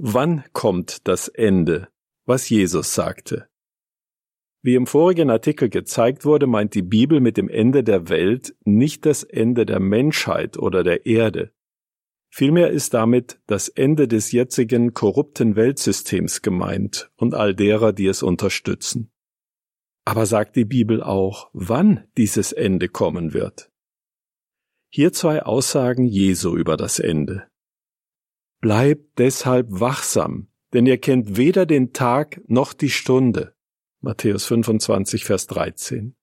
Wann kommt das Ende, was Jesus sagte? Wie im vorigen Artikel gezeigt wurde, meint die Bibel mit dem Ende der Welt nicht das Ende der Menschheit oder der Erde. Vielmehr ist damit das Ende des jetzigen korrupten Weltsystems gemeint und all derer, die es unterstützen. Aber sagt die Bibel auch, wann dieses Ende kommen wird? Hier zwei Aussagen Jesu über das Ende. Bleibt deshalb wachsam, denn ihr kennt weder den Tag noch die Stunde. Matthäus 25, Vers 13.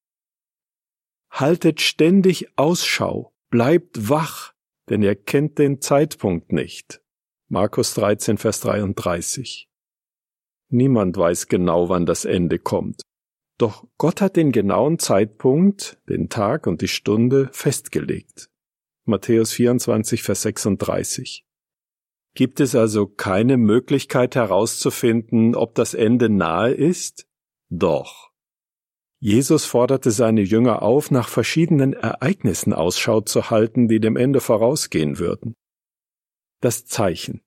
Haltet ständig Ausschau, bleibt wach, denn ihr kennt den Zeitpunkt nicht. Markus 13, Vers 33. Niemand weiß genau, wann das Ende kommt. Doch Gott hat den genauen Zeitpunkt, den Tag und die Stunde festgelegt. Matthäus 24, Vers 36. Gibt es also keine Möglichkeit herauszufinden, ob das Ende nahe ist? Doch. Jesus forderte seine Jünger auf, nach verschiedenen Ereignissen Ausschau zu halten, die dem Ende vorausgehen würden. Das Zeichen.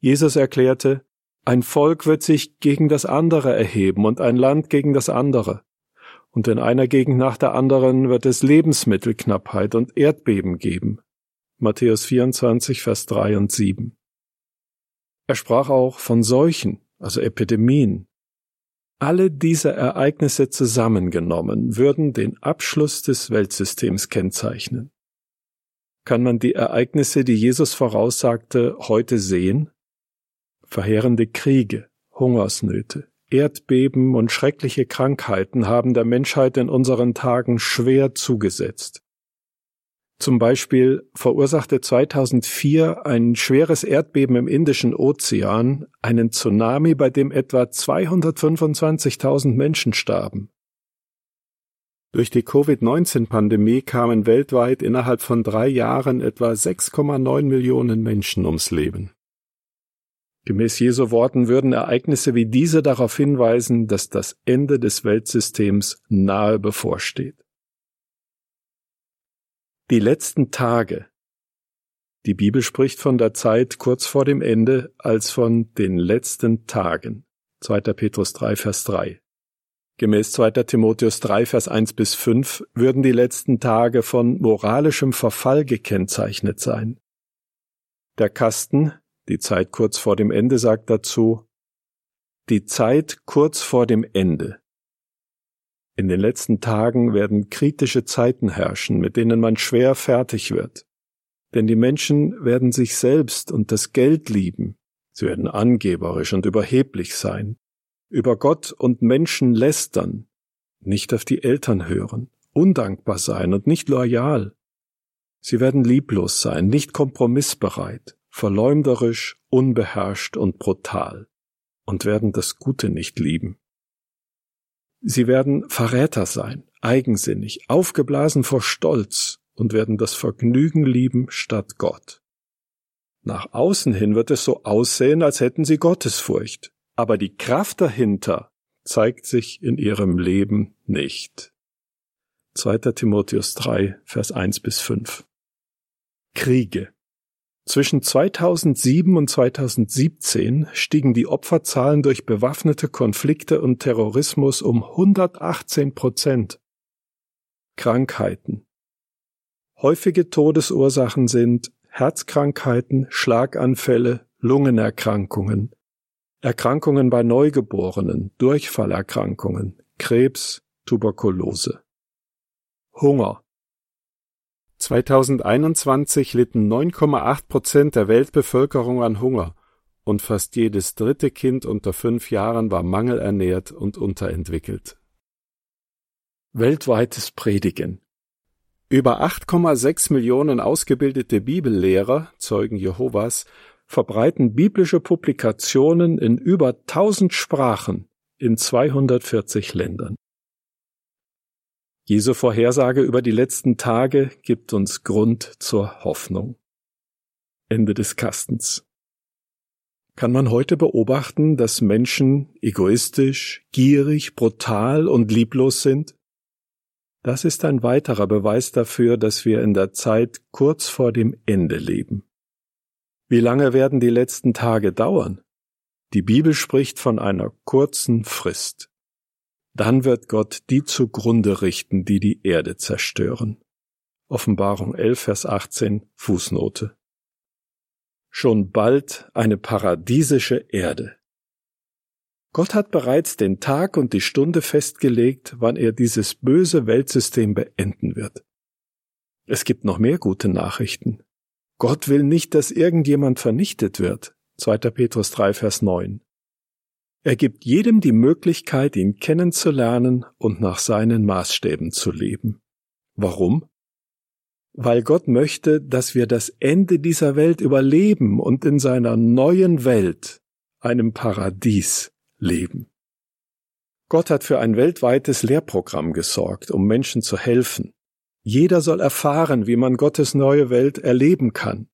Jesus erklärte, ein Volk wird sich gegen das andere erheben und ein Land gegen das andere. Und in einer Gegend nach der anderen wird es Lebensmittelknappheit und Erdbeben geben. Matthäus 24, Vers 3 und 7. Er sprach auch von Seuchen, also Epidemien. Alle diese Ereignisse zusammengenommen würden den Abschluss des Weltsystems kennzeichnen. Kann man die Ereignisse, die Jesus voraussagte, heute sehen? Verheerende Kriege, Hungersnöte, Erdbeben und schreckliche Krankheiten haben der Menschheit in unseren Tagen schwer zugesetzt. Zum Beispiel verursachte 2004 ein schweres Erdbeben im Indischen Ozean einen Tsunami, bei dem etwa 225.000 Menschen starben. Durch die Covid-19-Pandemie kamen weltweit innerhalb von drei Jahren etwa 6,9 Millionen Menschen ums Leben. Gemäß Jesu Worten würden Ereignisse wie diese darauf hinweisen, dass das Ende des Weltsystems nahe bevorsteht. Die letzten Tage. Die Bibel spricht von der Zeit kurz vor dem Ende als von den letzten Tagen. 2. Petrus 3, Vers 3. Gemäß 2. Timotheus 3, Vers 1 bis 5 würden die letzten Tage von moralischem Verfall gekennzeichnet sein. Der Kasten, die Zeit kurz vor dem Ende, sagt dazu, die Zeit kurz vor dem Ende in den letzten Tagen werden kritische Zeiten herrschen, mit denen man schwer fertig wird. Denn die Menschen werden sich selbst und das Geld lieben. Sie werden angeberisch und überheblich sein, über Gott und Menschen lästern, nicht auf die Eltern hören, undankbar sein und nicht loyal. Sie werden lieblos sein, nicht kompromissbereit, verleumderisch, unbeherrscht und brutal und werden das Gute nicht lieben. Sie werden Verräter sein, eigensinnig, aufgeblasen vor Stolz und werden das Vergnügen lieben statt Gott. Nach außen hin wird es so aussehen, als hätten sie Gottesfurcht, aber die Kraft dahinter zeigt sich in ihrem Leben nicht. 2. Timotheus 3, Vers 1 bis 5. Kriege. Zwischen 2007 und 2017 stiegen die Opferzahlen durch bewaffnete Konflikte und Terrorismus um 118 Prozent. Krankheiten. Häufige Todesursachen sind Herzkrankheiten, Schlaganfälle, Lungenerkrankungen, Erkrankungen bei Neugeborenen, Durchfallerkrankungen, Krebs, Tuberkulose. Hunger. 2021 litten 9,8 Prozent der Weltbevölkerung an Hunger und fast jedes dritte Kind unter fünf Jahren war mangelernährt und unterentwickelt. Weltweites Predigen Über 8,6 Millionen ausgebildete Bibellehrer, Zeugen Jehovas, verbreiten biblische Publikationen in über 1000 Sprachen in 240 Ländern. Jesu Vorhersage über die letzten Tage gibt uns Grund zur Hoffnung. Ende des Kastens. Kann man heute beobachten, dass Menschen egoistisch, gierig, brutal und lieblos sind? Das ist ein weiterer Beweis dafür, dass wir in der Zeit kurz vor dem Ende leben. Wie lange werden die letzten Tage dauern? Die Bibel spricht von einer kurzen Frist. Dann wird Gott die zugrunde richten, die die Erde zerstören. Offenbarung 11, Vers 18, Fußnote. Schon bald eine paradiesische Erde. Gott hat bereits den Tag und die Stunde festgelegt, wann er dieses böse Weltsystem beenden wird. Es gibt noch mehr gute Nachrichten. Gott will nicht, dass irgendjemand vernichtet wird. 2. Petrus 3, Vers 9. Er gibt jedem die Möglichkeit, ihn kennenzulernen und nach seinen Maßstäben zu leben. Warum? Weil Gott möchte, dass wir das Ende dieser Welt überleben und in seiner neuen Welt, einem Paradies, leben. Gott hat für ein weltweites Lehrprogramm gesorgt, um Menschen zu helfen. Jeder soll erfahren, wie man Gottes neue Welt erleben kann.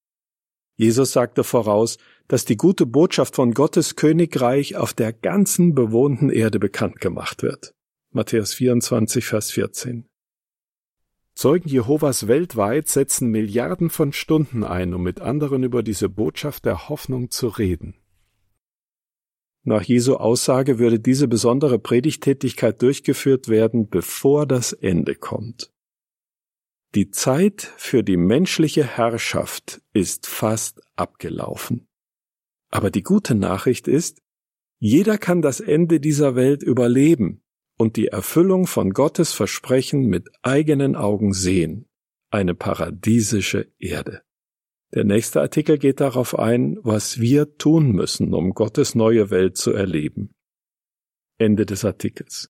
Jesus sagte voraus, dass die gute Botschaft von Gottes Königreich auf der ganzen bewohnten Erde bekannt gemacht wird. Matthäus 24, Vers 14. Zeugen Jehovas weltweit setzen Milliarden von Stunden ein, um mit anderen über diese Botschaft der Hoffnung zu reden. Nach Jesu Aussage würde diese besondere Predigtätigkeit durchgeführt werden, bevor das Ende kommt. Die Zeit für die menschliche Herrschaft ist fast abgelaufen. Aber die gute Nachricht ist, jeder kann das Ende dieser Welt überleben und die Erfüllung von Gottes Versprechen mit eigenen Augen sehen, eine paradiesische Erde. Der nächste Artikel geht darauf ein, was wir tun müssen, um Gottes neue Welt zu erleben. Ende des Artikels.